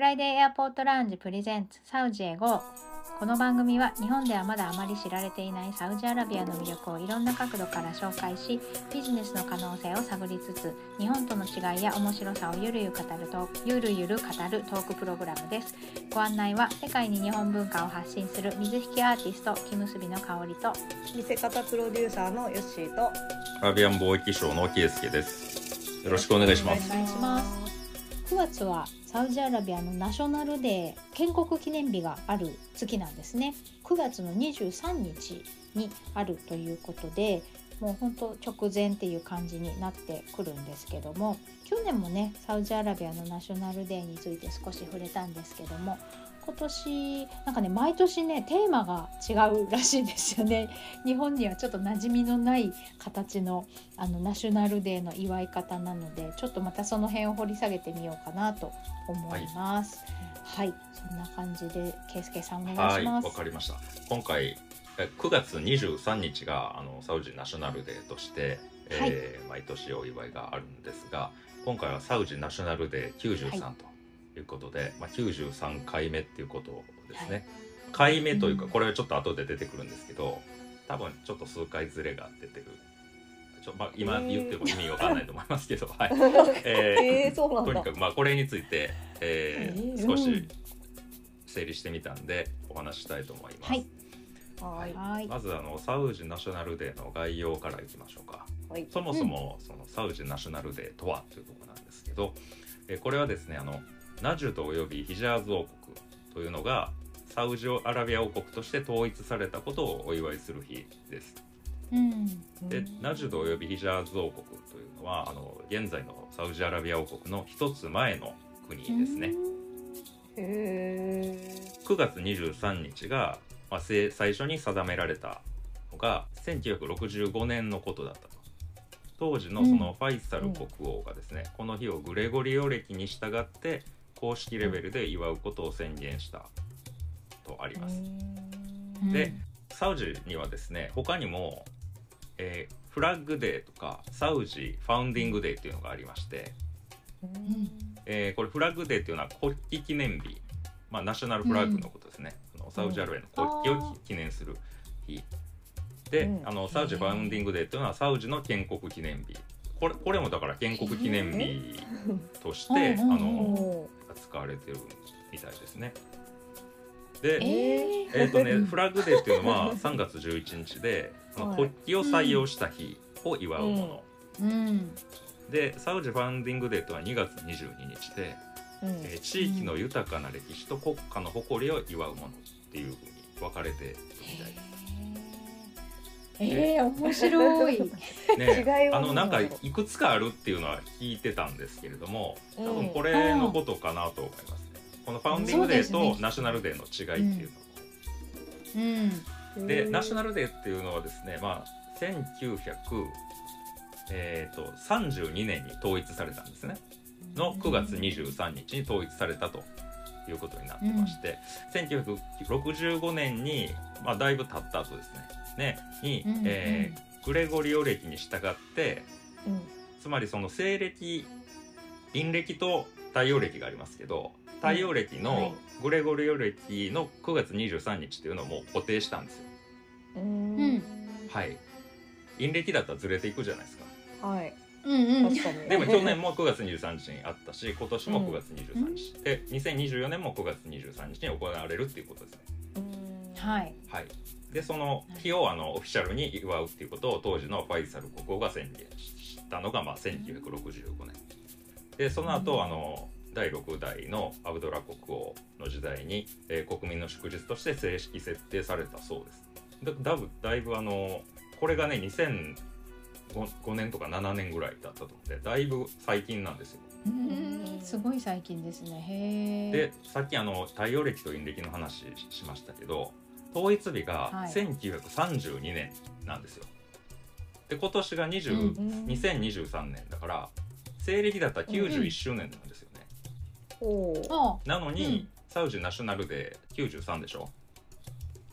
フライデーエアポートラウンジプレゼンツサウジへ GO この番組は日本ではまだあまり知られていないサウジアラビアの魅力をいろんな角度から紹介しビジネスの可能性を探りつつ日本との違いや面白さをゆるゆる語るトークゆるゆる語るトークプログラムですご案内は世界に日本文化を発信する水引きアーティスト木結びの香りと見せ方プロデューサーのヨッシーとアラビアン貿易商の圭介です。よろしくお願いします。お願いします9月はサウジアラビアのナショナルデー建国記念日がある月なんですね。9月の23日にあるということでもうほんと直前っていう感じになってくるんですけども去年もねサウジアラビアのナショナルデーについて少し触れたんですけども今年なんかね毎年ねテーマが違うらしいんですよね 日本にはちょっと馴染みのない形のあのナショナルデーの祝い方なのでちょっとまたその辺を掘り下げてみようかなと思います。はい、そんな感じで圭介さんお願はいい、わします。かりました。今回え9月23日があのサウジナショナルデーとして、えー毎年お祝いがあるんですが、今回はサウジナショナルデー93はいということで、まあ93回目っていうことですね。回目というかうんこれはちょっと後で出てくるんですけど、多分ちょっと数回ずれが出てる。ちょまあ、今言っても意味わかんないと思いますけど、はい。えーえー、そうなんだとにかくまあこれについて、えーえー少しうん整理してみたんでお話ししたいと思います。はいはいはい、まずあのサウジナショナルデーの概要からいきましょうか。はいそもそもそのサウジナショナルデーとはというところなんですけど、えーこれはですねあのナジュドおよびヒジャーズ王国というのがサウジアラビア王国として統一されたことをお祝いする日です。うん、でナジュドおよびヒジャーズ王国というのはあの現在のサウジアラビア王国の一つ前の国ですね。へ9月23日が、まあ、せ最初に定められたのが1965年のことだったと当時のそのファイサル国王がですね、この日をグレゴリオ歴に従って公式レベルで祝うことを宣言したとあります、うん。でサウジにはですね他にも、えーフラッグデーとかサウジファウンディングデーっていうのがありまして、えーこれフラッグデーっていうのは国旗記念日、まあ、ナショナルフラッグのことですね、あのサウジアラビアの国旗を記念する日。で、うん。あのサウジファウンディングデーっていうのはサウジの建国記念日。これこれもだから建国記念日として、あう使われてるみたいですね。で、えー。えーとね、フラッグデーっていうのは3月11日で国旗を採用した日を祝うもの、うん、でサウジファウンディングデーとは2月22日で、えー地域の豊かな歴史と国家の誇りを祝うものっていうふうに分かれてるみたいえー、面白い。ね、はあのなんかいくつかあるっていうのは聞いてたんですけれども多うん分これのことかなと思いますね。このファウンディングデーとナショナルデーの違いっていうの。うん、でナショナルデーっていうのはですね、まあ、1900えー、と32年に統一されたんですね。の9月23日に統一されたということになってまして、1965年に、まあ、だいぶ経った後ですねねに、うんえーグレゴリオ暦に従ってうん。つまりその西暦陰暦と太陽暦がありますけど太陽暦はい。のグレゴリオ暦の9月23日っていうのをもう固定したんですよ。うん。はい。陰暦だったらずれていくじゃないですか。はい。うん、うん、確かに。でも去年も9月23日にあったし、今年もうん。9月23日、で2024年も9月23日に行われるっていうことですね。うんはい。はい。でその日をあのオフィシャルに祝うっていうことを当時のファイサル国王が宣言したのがまあ1965年。でその後、あの第6代のアブドラ国王の時代に、えー国民の祝日として正式設定されたそうです。だだぶだいぶあのこれがね2005 5年とか7年ぐらいだったと思ってだいぶ最近なんですよ。うん、すごい最近ですね。へえ。でさっきあの太陽暦と陰暦の話ししましたけど統一日がはい1932年なんですよ。で今年が20、うん2023年だから西暦だったら91周年なんですよね。おーあ、なのに、うんサウジナショナルで93でしょ？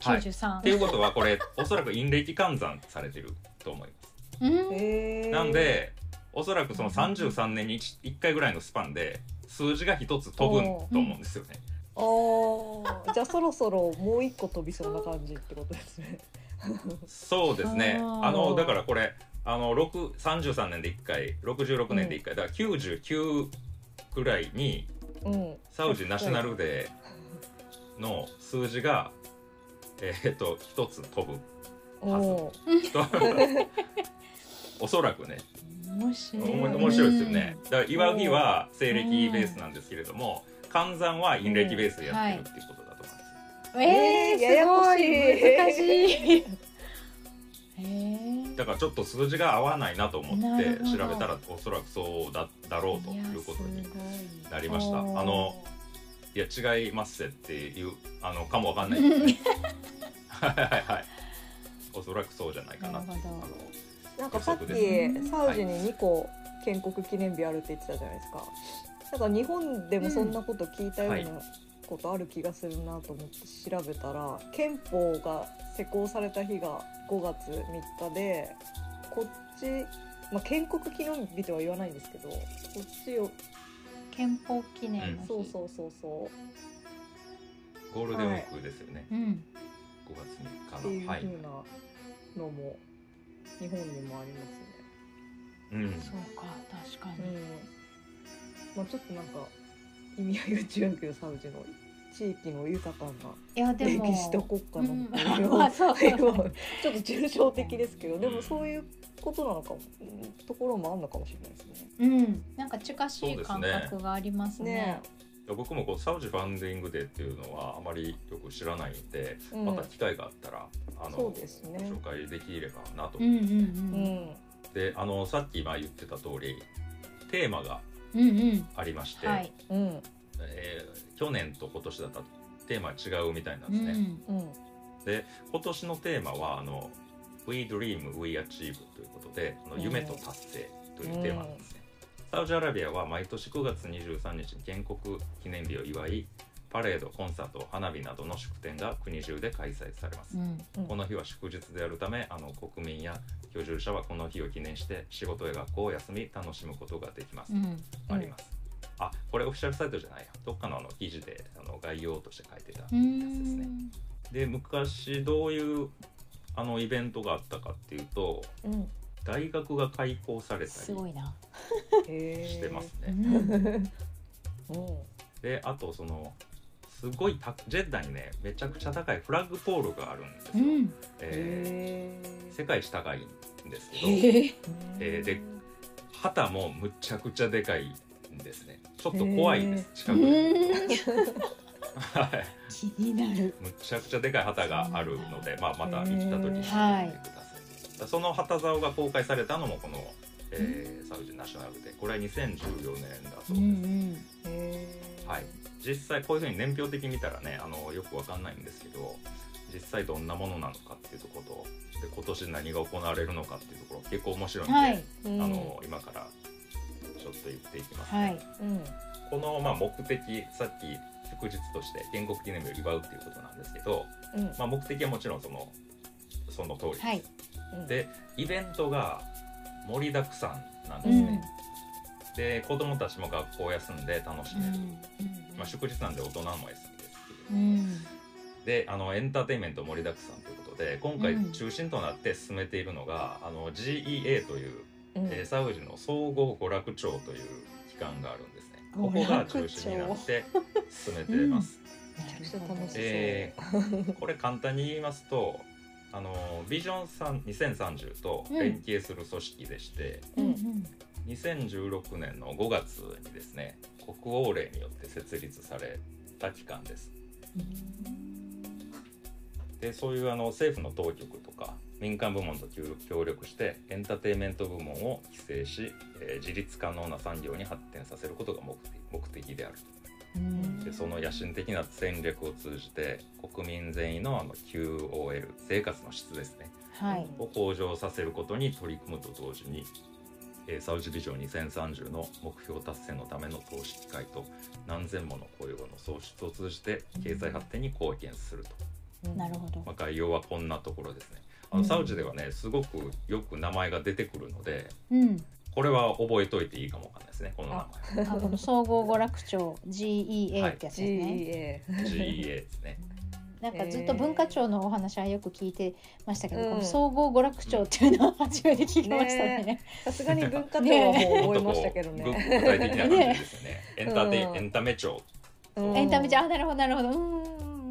九十三って。いうことはこれ おそらく陰暦換算されてると思います。なんでおそらくその33年に 1, 回ぐらいのスパンで数字が一つ飛ぶと思うんですよね。あーじゃあそろそろもう一個飛びそうな感じってことですね。そうですね。あのだからこれあの6 33年で1回66年で1回、だから99ぐらいにうん。サウジナショナルデーの数字がえーっと一つ飛ぶ。おー おそらくね面白い面白いですよね。だから岩木は西暦ベースなんですけれども、換算は陰暦ベースでやってるっていうことだと思います。えー、ややこしいすごい難しいえーだからちょっと数字が合わないなと思って調べたらおそらくそうだだろうということになりました。あのいや違いますっていうあのかもわかんない。はいはいはい。おそらくそうじゃないかな。あななんかさっきサウジに2個建国記念日あるって言ってたじゃないですか。なんか日本でもそんなこと聞いたようはいなことある気がするなと思って調べたら、憲法が施行された日が5月3日で、こっち、まあ、建国記念日とは言わないんですけど、こっちを憲法記念の日そうそうそうそうゴールデンウィークですよね。うん5月3っていう日の。はい。風なのも日本にもありますね。うん。そうか確かに、うん、まあちょっとなんか意味合いが違うけどサウジの地域の豊かないやでも。歴史と国家のうん。保 有 まあそう。そうそうちょっと抽象的ですけどでもそういうことなのかもうんところもあるのかもしれないですね。うん。なんか近しい感そうですね覚がありますね。ね。いや僕もこうサウジファンディングデーっていうのはあまりよく知らないんで、うん。また機会があったらあのそうですね。ご紹介できればなと。うんうんううんん。であのさっき今言ってた通りテーマがありまして、えー去年と今年だったらテーマは違うみたいなんうですね。んうん。で今年のテーマはあの「We Dream, We Achieve」ということで夢と達成というテーマなんですね。サウジアラビアは毎年9月23日に建国記念日を祝いパレードコンサート花火などの祝典が国中で開催されますう。んうんこの日は祝日であるためあの国民や居住者はこの日を記念して仕事や学校を休み楽しむことができます。うんあります。あこれオフィシャルサイトじゃないやどっかのあの記事であの概要として書いてたやつうですね。んで昔どういうあのイベントがあったかっていうとうん大学が開校されたりすごいなへーしてますうね。んうんであとそのすごいたジェッダにねめちゃくちゃ高いフラッグポールがあるんですよ。うん。えへー。世界一高いんですけどへええーで旗もむちゃくちゃでかいんですね。ちょっと怖いです近くで。はい。気になる。むちゃくちゃでかい旗があるので、まあ、また行った時に見てください。その旗竿が公開されたのもこの、えーサウジナショナルでこれは2014年だそうです。うんうん。はい、実際こういうふうに年表的に見たらねあのよくわかんないんですけど実際どんなものなのかっていうところとで今年何が行われるのかっていうところ結構面白いんで、はい。うん。あの今からちょっと言っていきます、はい。うん。この、まあ、目的さっき祝日として建国記念日を祝うっていうことなんですけど、うん。まあ、目的はもちろんそのその通りです、はい。うん。でイベントが盛りだくさんなんでうん。すね、で子供たちも学校を休んで楽しめる、まあ、祝日なんで大人も休みですけど、うん。であのエンターテインメント盛りだくさんということで今回うん。中心となって進めているのが、あの GEA という、うん。えーサウジの総合娯楽庁という機関があるんですね。ここ娯が中心になって進めてます、めちゃくちゃ楽しそう。えーこれ簡単に言いますとあのビジョン3 2030と連携する組織でして、うんうん。2016年の5月にですね国王令によって設立された機関です。でそういうあの政府の当局とか民間部門と協力してエンターテインメント部門を規制し、えー自立可能な産業に発展させることが目的目的である。うんでその野心的な戦略を通じて国民全員のあの QOL 生活の質ですね。はい。を向上させることに取り組むと同時に、えーサウジビジョン2030の目標達成のための投資機会と何千もの雇用の創出を通じて経済発展に貢献すると、なるほど。まあ、概要はこんなところですね。あうん。のサウジではねすごくよく名前が出てくるのでうんこれは覚えといていいかもわかんないですね。この名あこの総合娯楽庁 GEA ってやつですね、GEA ですね。なんかずっと文化庁のお話はよく聞いてましたけど、うん。この総合娯楽庁っていうのは初めて聞きましたね。ねさすがに文化庁はもう覚えましたけどね。具体的な感じですよね。エンターテイ、うんエンタメ庁、うん。エンタメじゃあなるほどなるほど。うー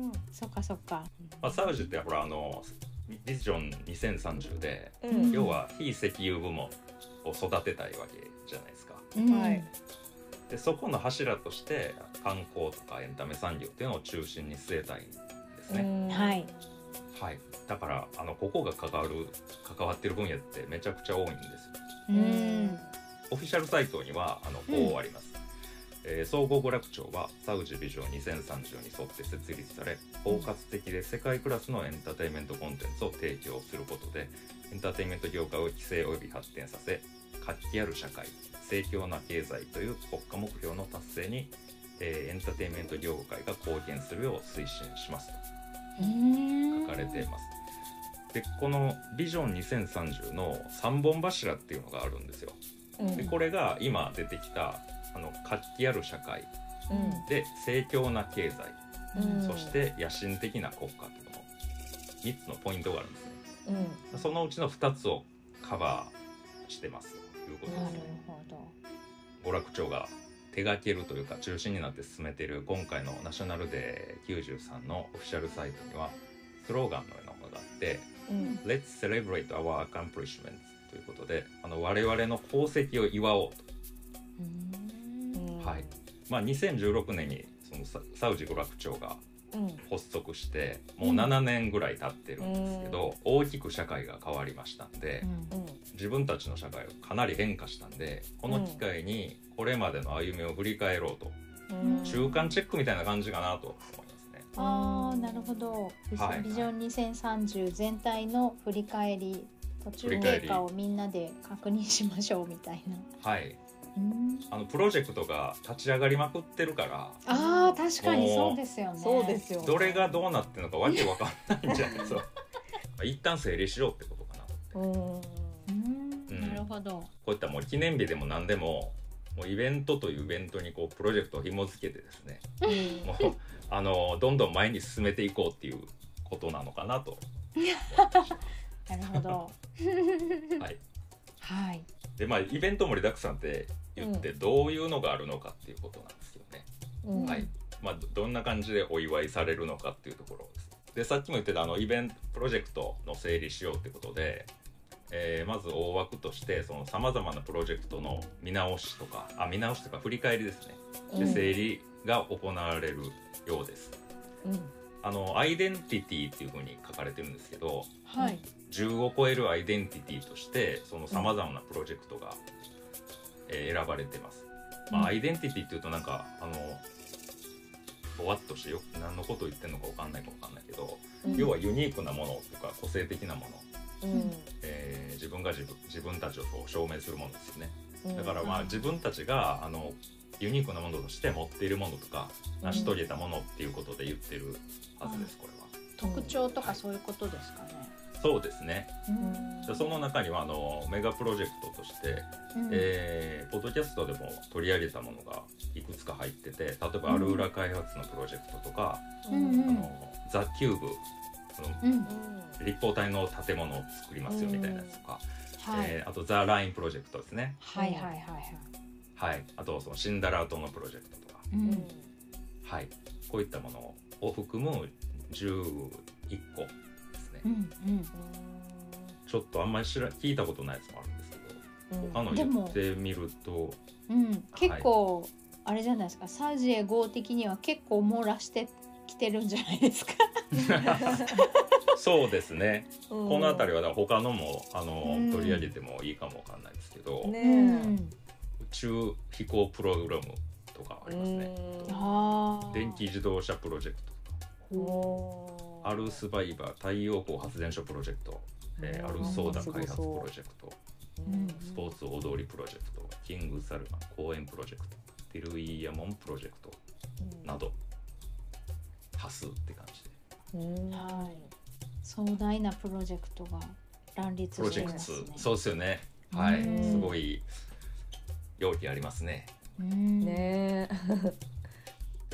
ん。そっかそっか。まあ、サウジってほらあのビジョン2030で、うん。要は非石油部門を育てたいわけじゃないですか。うん。はい。でそこの柱として観光とかエンタメ産業っていうのを中心に据えたいんですね、うん。はい。はい。だからあのここが関わる関わってる分野ってめちゃくちゃ多いんですよ。うーん。オフィシャルサイトにはあのこうあります、えー総合娯楽庁はサウジビジョン2030に沿って設立され包括的で世界クラスのエンターテインメントコンテンツを提供することでエンターテインメント業界を規制及び発展させ活気ある社会盛況な経済という国家目標の達成に、えーエンターテインメント業界が貢献するよう推進しますと書かれています。でこのビジョン2030の3本柱っていうのがあるんですよ。うんでこれが今出てきたあの活気ある社会うんで盛況な経済、うんそして野心的な国家というの3つのポイントがあるんですね。うんそのうちの2つをカバーしてますということなるです。ほど。娯楽庁が手掛けるというか中心になって進めている今回のナショナルデー93のオフィシャルサイトにはスローガンのようなものがあってうん「Let's celebrate our accomplishments」ということであの我々の功績を祝おうとうはいまあ、2016年にそのササウジ娯楽庁がうん発足してもううん7年ぐらい経ってるんですけど、大きく社会が変わりましたんで、うん。自分たちの社会がかなり変化したんでこの機会にこれまでの歩みを振り返ろうと、うん。中間チェックみたいな感じかなと思いますね。ああなるほど。ビジはい。ビジョン2030全体の振り返り途中経過をみんなで確認しましょうみたいな。はい、うんあのプロジェクトが立ち上がりまくってるからああ確かにそうですよね。そうですよね。どれがどうなってるのかわけわかんないんじゃないですか。まあ一旦整理しようってことかな。うん。なるほど。こういったもう記念日でも何でももうイベントというイベントにこうプロジェクトを紐付けてですね。もうあのどんどん前に進めていこうっていうことなのかなと。なるほど。はい。はい。でまあイベント盛りだくさんって言ってどういうのがあるのかっていうことなんですよね、うん。はい。まあどどんな感じでお祝いされるのかっていうところです。でさっきも言ってたあのイベントプロジェクトの整理しようってことで、えーまず大枠としてそのさまざまなプロジェクトの見直しとかあ見直しとか振り返りですね。でうん。整理が行われるようです。うん。あのアイデンティティっていうふうに書かれてるんですけどはい。10を超えるアイデンティティとしてそのさまざまなプロジェクトが、えー選ばれてます。まあ、うんアイデンティティっていうとなんかあのぼわっとしてよ何のことを言ってるのかわかんないかわかんないけど、うん要はユニークなものとか個性的なもの、うんえー自分が自分自分たちを証明するものですよね。うんだからまあ自分たちがあのユニークなものとして持っているものとか成し遂げたものっていうことで言ってるはずですこれは。特徴とかそういうことですかね。そうですね。うんでその中にはあのメガプロジェクトとして、うんえーポッドキャストでも取り上げたものがいくつか入ってて例えばアルーラ開発のプロジェクトとか、うんうんあのザ・キューブそのうん。立方体の建物を作りますよみたいなやつとか、はい。えーあとザ・ラインプロジェクトですね。はいはいはいはい。はい、あとそのシンダラー島のプロジェクトとか、うんはい、こういったものを含む11個うんうん。ちょっとあんまり知ら聞いたことないやつもあるんですけど他のでも言ってみるとうん、結構、あれじゃないですか。サウジエゴ的には結構漏らしてきてるんじゃないですか。そうですね、ここの辺りはだから他のもあの、うん。取り上げてもいいかもわかんないですけど、ねうん宇宙飛行プログラムとかありますね。電気自動車プロジェクトとか。おアルスバイバー太陽光発電所プロジェクト、えーアルソーダ開発プロジェクト。う。ん。スポーツ大通りプロジェクト。キングサルマン公園プロジェクト。ティルイヤモンプロジェクト。など。多数って感じで。うん。はい。壮大なプロジェクトが乱立プロジェクトしてますね。そうですよね。はい。うん。すごい容器ありますね。うん。ねで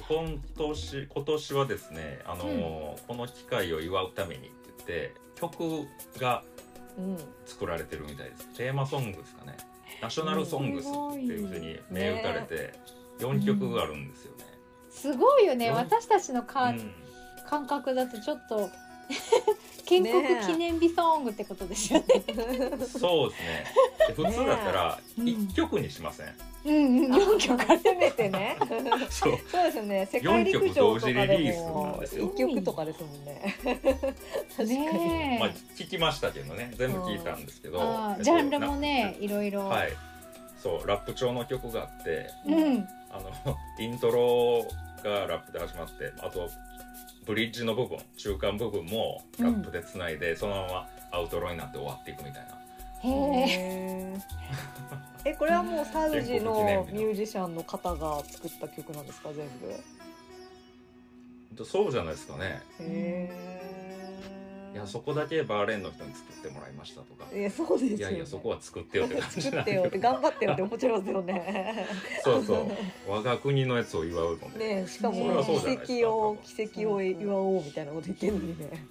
今年今年はですねあのーこの機会を祝うためにって言って曲がうん。作られてるみたいです。テーマソングですかね。ナショナルソングスっていうふうに銘打たれて4曲あるんですよね。すごいよね。うん。私たちのか、うん。感覚だとちょっと 建国記念日ソングってことですよね。そうですね。で普通だったらうん1曲にしません、うん。うん4曲ある。せめてねそう。そうですよね。世界陸上とか四曲同時リリーでもですよ一曲とかですもんね。確かに、ねえ。まあ、聞きましたけどね。全部聞いたんですけど、えっとジャンルもねいろいろ、はい。そうラップ調の曲があってうん。あの イントロがラップで始まってあとブリッジの部分中間部分もラップでつないで、そのままアウトロになって終わっていくみたいなへえこれはもうサウジのミュージシャンの方が作った曲なんですか全部？そうじゃないですかね。へえいやそこだけバーレーンの人に作ってもらいましたとか。いやそうですよ、ね、いやいやそこは作ってよって感じ作ってよって頑張ってよって思っちゃいますよね。そうそう。我が国のやつを祝うの。で、ねしかも奇跡を奇跡を祝おうみたいなこと言ってるのにね。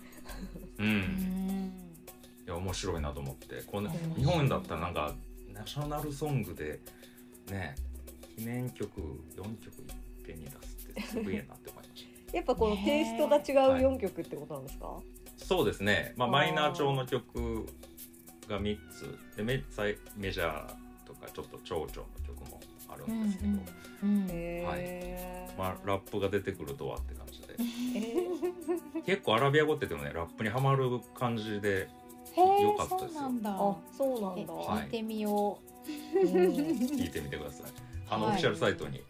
ううんや面白いなと思って。このう。ん日本だったらなんかナショナルソングでね記念曲4曲いっぺんに出すってすごいなって思いまし やっぱこのテイストが違うはい4曲ってことなんですか、たそうですね、まあ、マイナー調の曲が3つ。でメメジャーとかちょっと長調の曲もあるんですけど、うんうんへー。まあ、ラップが出てくるとはって感じで。え ー結構アラビア語って言ってもねラップにはまる感じでへえよかったですよ。そうなんだ。あそうなんえだ、はい。聞いてみよう。ん。聞いてみてください。あの、はいオフィシャルサイトに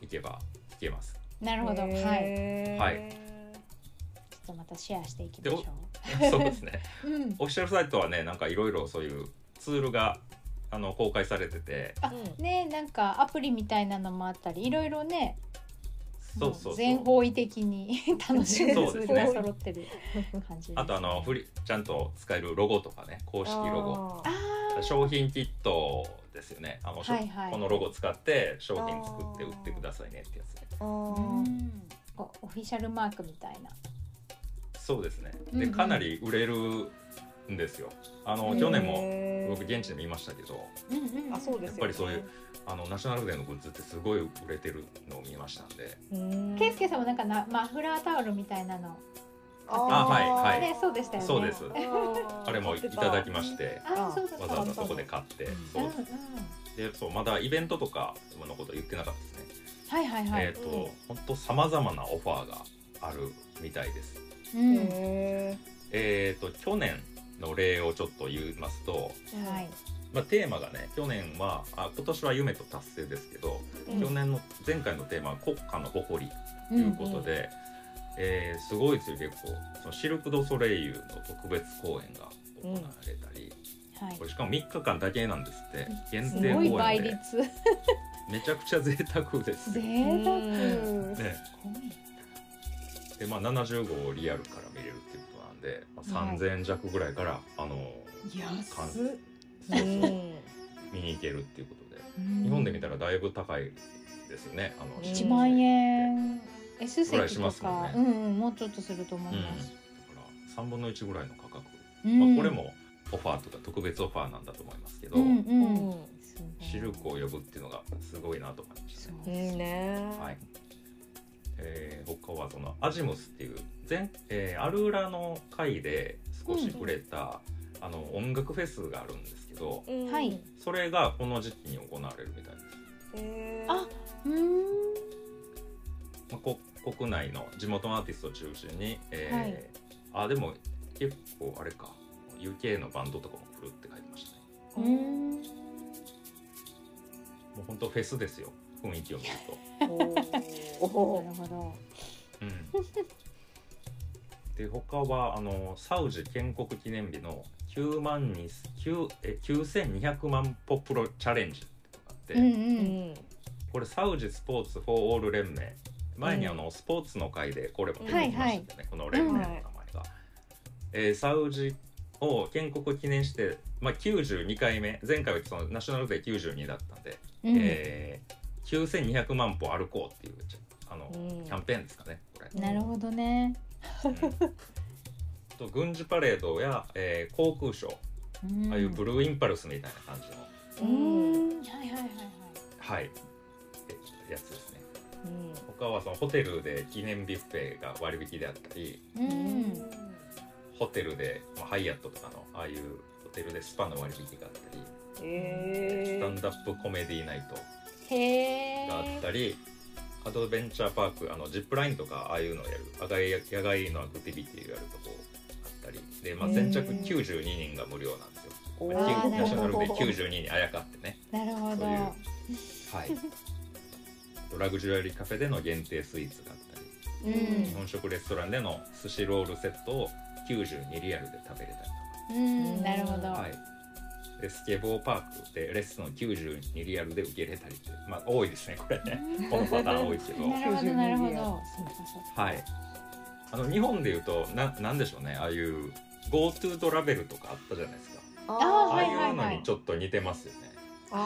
行けば聞けます。うなるほど。はい。はい。ちょっとまたシェアしていきましょ そうですね。オフィシャルサイトはねなんかいろいろそういうツールがあの公開されてて。ねなんかアプリみたいなのもあったりいろいろねそうそうそう。全方位的に 楽しめるツールが揃ってる感じです。ねあとあのフリちゃんと使えるロゴとかね公式ロゴ。商品キットですよね。あの、はいはい。このロゴ使って商品作って売ってくださいねってやつね。オフィシャルマークみたいな。そうですね。うんうん。でかなり売れるんですよ。あの去年も僕現地で見ましたけどうんうん。うんあそうですよ、ね、やっぱりそういうあのナショナルデーのグッズってすごい売れてるのを見ましたんで。うん。ケイスケさんもなんかなマフラータオルみたいなの。ああはいはい。ねそうでしたよね。そうです。ああれもいただきましてわざわざそこで買って。うんうんそうでそうまだイベントとかのこと言ってなかったですね。はいはいはい、えっ、と本当さまざまなオファーがあるみたいです。うん。へえっ、と去年の例をちょっと言いますと、ーはい。まあ、テーマがね去年はあ今年は夢と達成ですけど、うん。去年の前回のテーマは国家の誇りということで、えーすごいですよ結構。そのシルク・ド・ソレイユの特別公演が行われたり、はい。これしかも3日間だけなんですって限す定公演で。倍率。めちゃくちゃ贅沢です。贅よ。沢、ね。でまあ、70号をリアルから見れるっていうなんで、まあ、はい。3000円弱ぐらいから、あの安っ。そうそう見に行けるっていうことで、うん。日本で見たらだいぶ高いですよね。あのうん。1万円。S ぐらい席としますもんか、ね。うんうんもうちょっとすると思うん、だかいます、ら3分の1ぐらいの価格、うん。まあ、これもオファーとか特別オファーなんだと思いますけど、うんうん、シルクを呼ぶっていうのがすごいなと思いましたね。いいね。はいえー、他はそのアジムスっていう前、えーアルーラの回で少し触れた、あの音楽フェスがあるんですけどうんはい。それがこの時期に行われるみたいです。へー。あうーん。まあ、こ国内の地元のアーティストを中心に、えーはい。あでも結構あれか UK のバンドとかも来るって書いてましたね。うーん。もう本当フェスですよ雰囲気を見ると、おー。なるほど。うん、で他はあのサウジ建国記念日の9万に9え9200万ポプロチャレンジってのがあって、うんううん。んこれサウジスポーツ・フォー・オール連盟。前にあの、スポーツの会でこれも出てきましたよね、この連盟の名前が、えーサウジを建国記念して、まあ、92回目。前回はそのナショナルデー92だったんでうん。えー、9200万歩歩こうっていうあの、うんキャンペーンですかねこれ。なるほどね。うんと軍事パレードや、えー航空ショーうんああいうブルーインパルスみたいな感じの、うんはいはいはいはい。はいえやつですねうん他はそのホテルで記念ビュッフェが割引であったりううんん。ホテルで、まあ、ハイアットとかのああいうホテルでスパの割引があったり、えスタンダップコメディナイト。があったり、アドベンチャーパークあのジップラインとかああいうのをやる野外野外のアクティビティをやるとこあったりで、まあ、先着92人が無料なんですよ。おまあーナショナルでなるほど92にあやかってね。なるほど。そういうはい。ラグジュアリーカフェでの限定スイーツがあったり、うん日本食レストランでの寿司ロールセットを92リアルで食べれたりうん、なるほど。とか、はい。でスケボーパークでレッスンを92リアルで受け入れたりって、まあ多いですねこれね。このパターン多いけど。なるほどなるほど。92そうかそうか。はい。あの日本でいうとななんでしょうねああいう GoTo トラベルとかあったじゃないですか。あーあいいはいうはいのにちょっと似てますよね。あ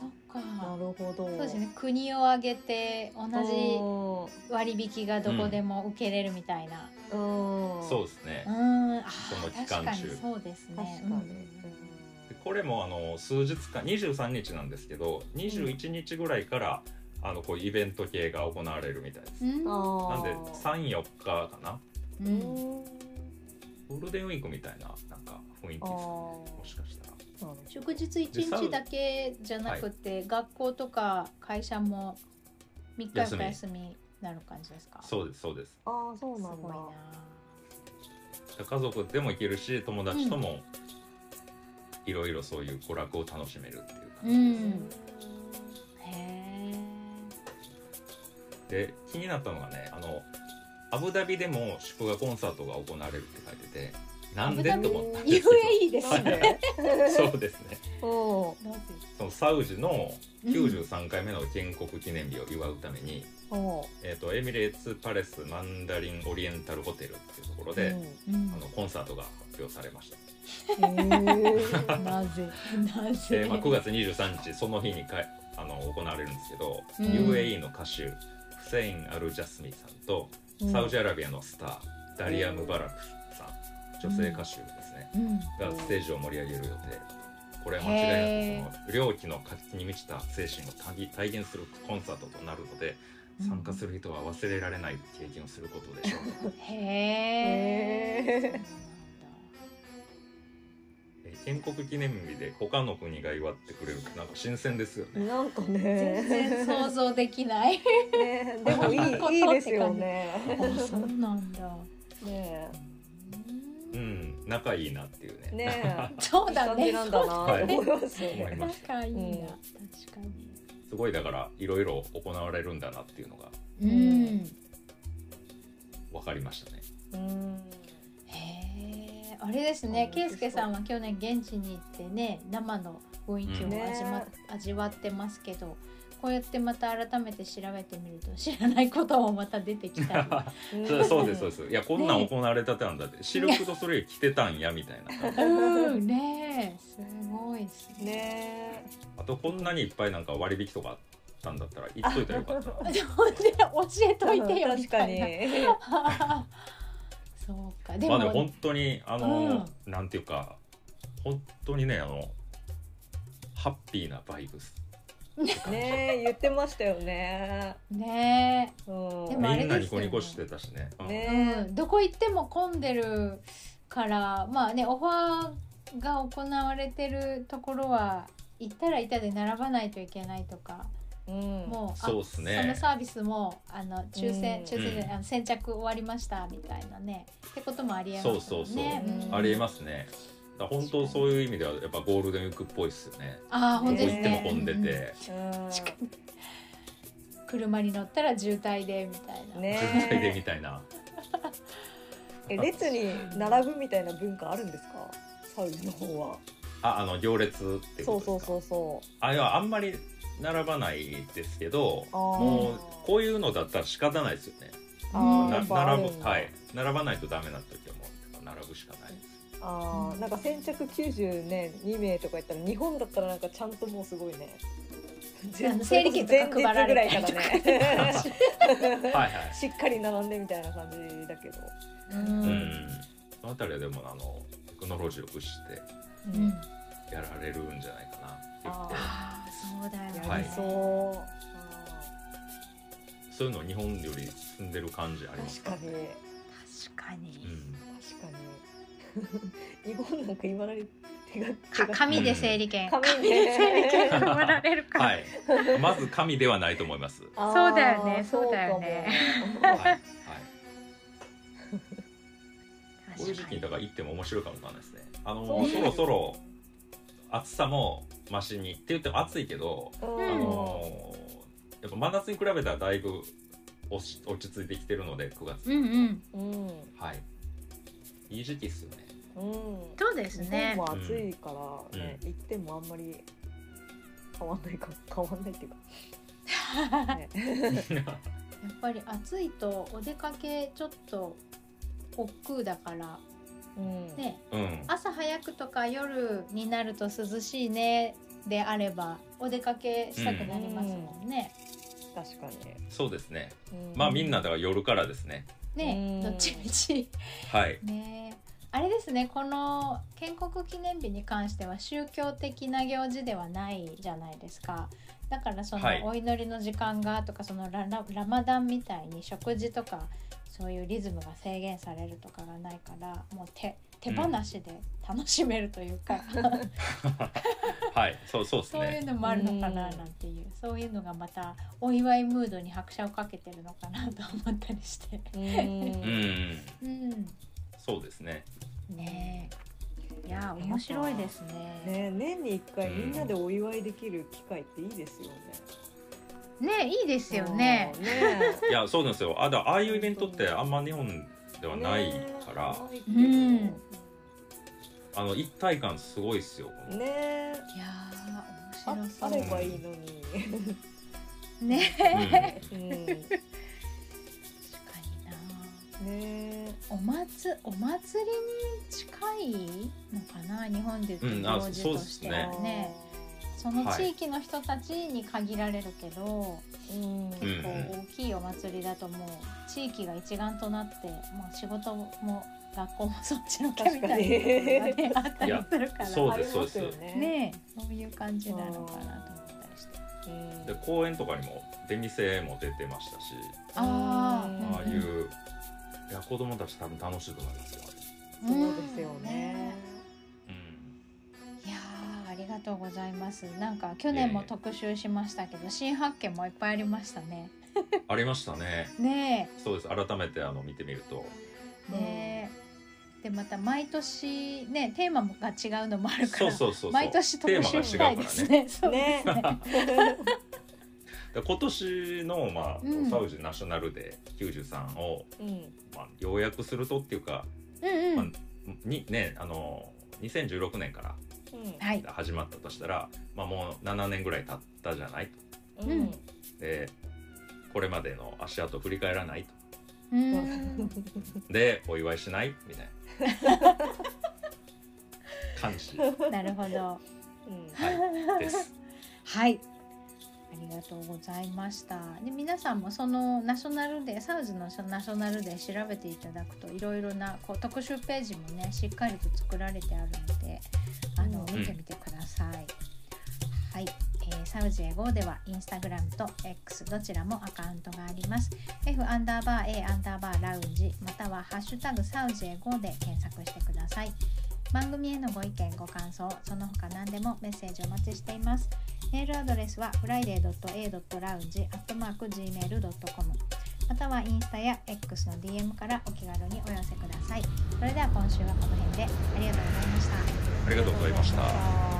そっか。あなるほどそうですね。国を挙げて同じ割引がどこでも受けれるみたいな。うんそうですねう。ん。あその期確間中かにそうですね。確かに、うんでこれもあの数日間23日なんですけど21日ぐらいから、あのこうイベント系が行われるみたいです。うん。あなんで34日かなううんんゴールデンウィークみたいななんか雰囲気ですかねもしかしたら。なる祝日一日だけじゃなくて、学校とか会社も3日4日休みになる感じですか？そうですそうです。ああそうすなんだごいな。家族でも行けるし友達ともいろいろそういう娯楽を楽しめるっていうう感じん。へで気になったのがねあのアブダビでも祝賀コンサートが行われるって書いててなんでと思った。んえ。ですけ UAE ですね。そうですね。う。んなぜそのサウジの93回目の建国記念日を祝うために、う。んえー、とエミレーツ・パレス・マンダリン・オリエンタル・ホテルっていうところで、うんあのコンサートが発表されました。うんへー。なぜ？なぜ、で、まあ、9月23日その日にかいあの行われるんですけど、うん。UAE の歌手フセイン・アル・ジャスミさんと、うん。サウジアラビアのスターダリア・ムバラク女性歌手ですね、うん、がステージを盛り上げる予定。これは間違いなくその猟奇の活気に満ちた精神を体体現するコンサートとなるのでうん。参加する人は忘れられない経験をすることでしょう、へー。そうなんだえー建国記念日で他の国が祝ってくれるなんか新鮮ですよね。なんか全然ね想像できない。ねでもい こといいいですよね。あそうなんだ。ねうん仲いいなっていうね。ね そうだね。なんだな。と思いますよね。思いました仲いいな、うん確かに。すごいだからいろいろ行われるんだなっていうのがうん。分かりましたね。うん。へえあれですね。圭介さんは去年現地に行ってね生の雰囲気をうん。味わ,、ね味わってますけどこうやってまた改めて調べてみると知らないこともまた出てきたり。そ うそうですそうです。いやこんなん行われたてなんだって。シルク・ドゥ・ソレイユ着てたんやみたいな。うんねえすごいっすね。ねあとこんなにいっぱいなんか割引とかあったんだったら言っといたらよかった。教えといてよみ確かにな。そうかでも,、まあね本当にあの、なんていうか本当にねあのハッピーなバイブスね言ってましたよね。ねうん。でもあれみんなですよね。ニコニコしてたしね。うん。え、ねうん、どこ行っても混んでるからまあねオファーが行われてるところは行ったら行ったで並ばないといけないとかうん。もうあそうっすね。そのサービスもあの抽選、うん。抽選で、うん。あの先着終わりましたみたいなねってこともありえますよね。そうそうそう。うん。ありえますねだ本当そういう意味ではやっぱゴールデンウィークっぽいっすよね。ああ本当どこ行ってもですね。混ん。でて、車に乗ったら渋滞でみたいな。ね渋滞でみたいな。え列に並ぶみたいな文化あるんですか？サウジの方は。ああの行列ってそうことですか？そうそうそうあいやあんまり並ばないですけどもうこういうのだったら仕方ないですよね。並ぶはい。並ばないとダメな時はもう並ぶしかない。ですあーうんなんか先着90ね2名とか言ったら日本だったらなんかちゃんともうすごいね。整理券とか配られ前たり日ぐらいからね。はいはいしっかり並んでみたいな感じだけど、ううん。ん。そのあたりはでもあのテクノロジーを駆使してうん。やられるん。じゃないかなって言ってああそうだよね、やりそう、そういうの日本より進ん。でる感じあります確かに確かに、うん。確かに 日本なんかいまだに手がか紙で整理券、紙で整理券配られるから、はい。まず紙ではないと思います。そうだよねそうだよね。はい。はい。確こういう時期にだから行っても面白いかもわかんないですね。あのそろそろ暑さもマシにって言っても暑いけど、うん。あのやっぱ真夏に比べたらだいぶ落ち落ち着いてきてるので9月、うんうん。うん。はいいい時期っすよね。うん。そうです日ね本も暑いからね、行ってもあんまり変わんないか変わんないっていうか、ね、やっぱり暑いとお出かけちょっと億劫だからうん。ね。うん。朝早くとか夜になると涼しいねであればお出かけしたくなりますもんね。確かに、そうですね。うん。まあみんなだから夜からですねねうん。どっちみち。はい。ね。あれですねこの建国記念日に関しては宗教的な行事ではないじゃないですか。だからそのはい。お祈りの時間がとかそのラララマダンみたいに食事とかそういうリズムが制限されるとかがないからもう手手放しで楽しめるというか、はいそうそうですそういうねのもあるのかななんていう、そういうのがまたお祝いムードに拍車をかけてるのかなと思ったりして。うん。うん。うん。そうですね。ねえ。いや面白いですね。ね、年に一回みんなでお祝いできる機会っていいですよね。ねいいですよね。ね いやそうなんですよ。あだああいうイベントってあんま日本ではないから、ねうん。あの一体感すごいっすよねねいや面白そう。あればいいのに。ねうんうん、ね確かにな。お祭お祭りに近いのかな日本でいう行事としてはそうね,、その地域の人たちに限られるけど、うん結構大きいお祭りだともう地域が一丸となってもう仕事も学校もそっちのけみたいなところがねあったりするからそうですありますよね。そういう感じなのかなと思ったりして。うんで公園とかにも出店も出てましたし、あーああいういや子供たち多分楽しいと思いますよ。そうですよね。うんいやーありがとうございます。なんか去年も特集しましたけど、新発見もいっぱいありましたね。ありましたね。ねそうです。改めてあの見てみると、え、ねえ。でまた毎年ねテーマが違うのもあるから、そうそうそうそう。毎年特集テーマがしたいで違うからね。すね。ね。で今年のまあ、うんサウジナショナルデー93をうんまあ要約するとっていうか、うんうん。にねあの2016年からうんはい。始まったとしたら、まあもう7年ぐらい経ったじゃない？と。うんでこれまでの足跡振り返らないと。うん。でお祝いしない？みたいな 感じなるほど。はいです。はい。ありがとうございました。で皆さんもそのナショナルデーサウジのナショナルデー調べていただくといろいろなこう特集ページもねしっかりと作られてあるのであの、うん見てみてください。はい、えーサウジエゴではインスタグラムと X どちらもアカウントがあります。F アンダーバー A アンダーバーラウンジまたはハッシュタグサウジエゴで検索してください。番組へのご意見ご感想その他何でもメッセージお待ちしています。メールアドレスは friday.a.lounge.gmail.com またはインスタや X の DM からお気軽にお寄せください。それでは今週はこの辺でありがとうございました。ありがとうございました。